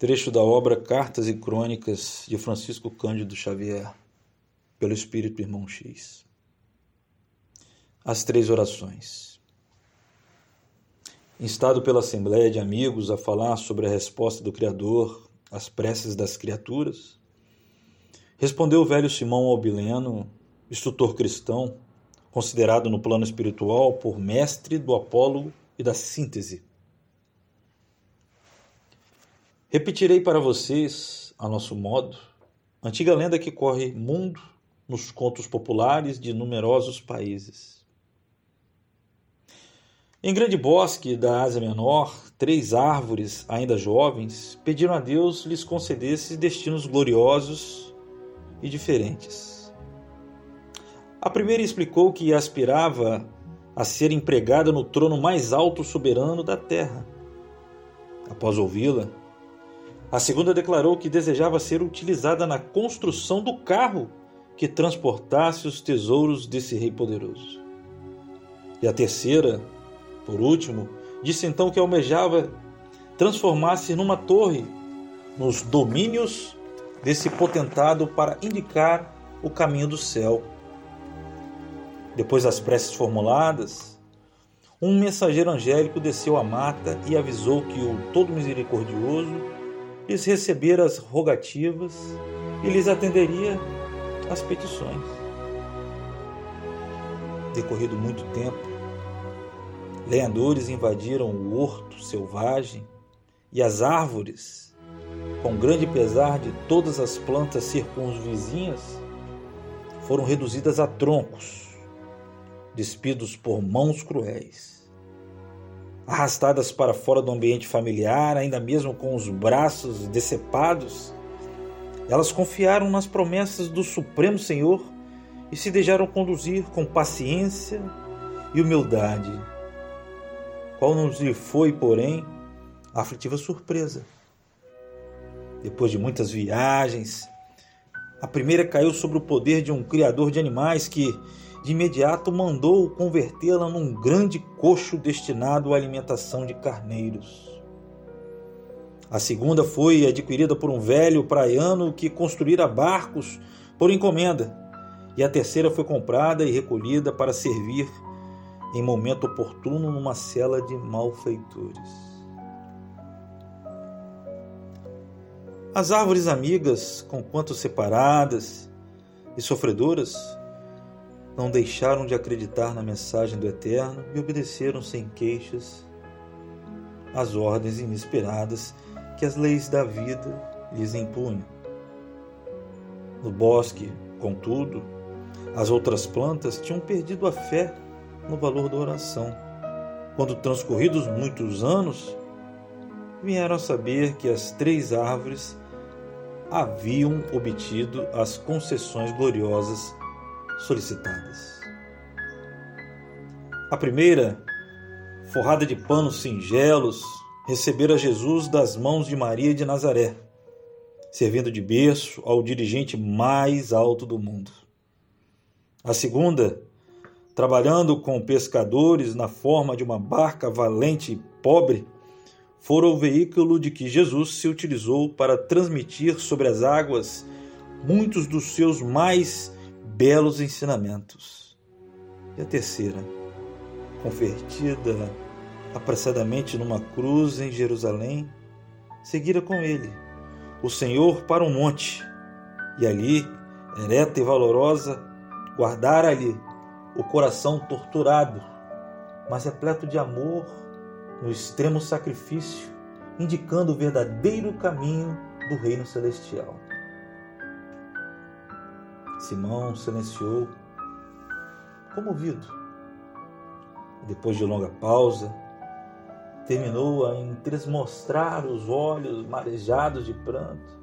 Trecho da obra Cartas e Crônicas de Francisco Cândido Xavier, pelo Espírito Irmão X. As três orações. Instado pela Assembleia de Amigos a falar sobre a resposta do Criador às preces das criaturas, respondeu o velho Simão Albileno, instrutor cristão, considerado no plano espiritual por mestre do apólogo e da síntese Repetirei para vocês, a nosso modo, antiga lenda que corre mundo nos contos populares de numerosos países. Em grande bosque da Ásia Menor, três árvores, ainda jovens, pediram a Deus lhes concedesse destinos gloriosos e diferentes. A primeira explicou que aspirava a ser empregada no trono mais alto soberano da terra. Após ouvi-la, a segunda declarou que desejava ser utilizada na construção do carro que transportasse os tesouros desse rei poderoso. E a terceira, por último, disse então que almejava transformar-se numa torre nos domínios desse potentado para indicar o caminho do céu. Depois das preces formuladas, um mensageiro angélico desceu à mata e avisou que o Todo Misericordioso lhes receber as rogativas e lhes atenderia as petições. Decorrido muito tempo, lenhadores invadiram o horto selvagem e as árvores, com grande pesar de todas as plantas circunvizinhas, foram reduzidas a troncos, despidos por mãos cruéis arrastadas para fora do ambiente familiar, ainda mesmo com os braços decepados, elas confiaram nas promessas do Supremo Senhor e se deixaram conduzir com paciência e humildade. Qual não lhe foi, porém, a aflitiva surpresa? Depois de muitas viagens, a primeira caiu sobre o poder de um criador de animais que, de imediato mandou convertê-la num grande coxo destinado à alimentação de carneiros. A segunda foi adquirida por um velho praiano que construíra barcos por encomenda. E a terceira foi comprada e recolhida para servir em momento oportuno numa cela de malfeitores. As árvores amigas, conquanto separadas e sofredoras, não deixaram de acreditar na mensagem do Eterno e obedeceram sem queixas às ordens inesperadas que as leis da vida lhes impunham. No bosque, contudo, as outras plantas tinham perdido a fé no valor da oração. Quando transcorridos muitos anos, vieram a saber que as três árvores haviam obtido as concessões gloriosas solicitadas. A primeira, forrada de panos singelos, recebera Jesus das mãos de Maria de Nazaré, servindo de berço ao dirigente mais alto do mundo. A segunda, trabalhando com pescadores na forma de uma barca valente e pobre, fora o veículo de que Jesus se utilizou para transmitir sobre as águas muitos dos seus mais belos ensinamentos. E a terceira, convertida apressadamente numa cruz em Jerusalém, seguira com ele o Senhor para um monte, e ali, ereta e valorosa, guardara-lhe o coração torturado, mas repleto de amor no extremo sacrifício, indicando o verdadeiro caminho do reino celestial. Simão silenciou, comovido. Depois de longa pausa, terminou a entresmostrar os olhos marejados de pranto.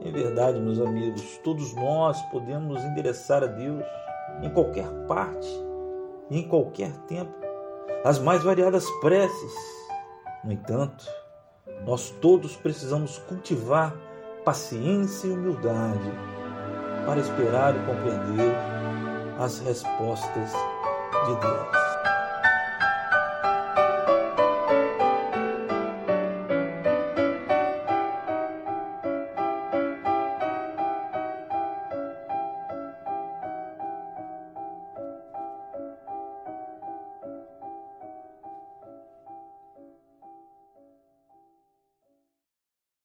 Em verdade, meus amigos, todos nós podemos endereçar a Deus em qualquer parte e em qualquer tempo as mais variadas preces. No entanto, nós todos precisamos cultivar paciência e humildade para esperar e compreender as respostas de Deus.